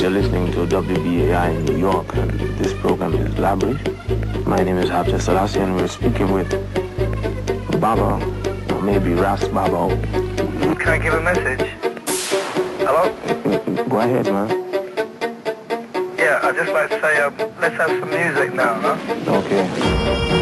You're listening to WBAI in New York, and this program is Labri. My name is Habte Selassie, and we're speaking with Baba, or maybe Ras Baba. Can I give a message? Hello? Go ahead, man. Yeah, I'd just like to say, um, let's have some music now, huh? Okay.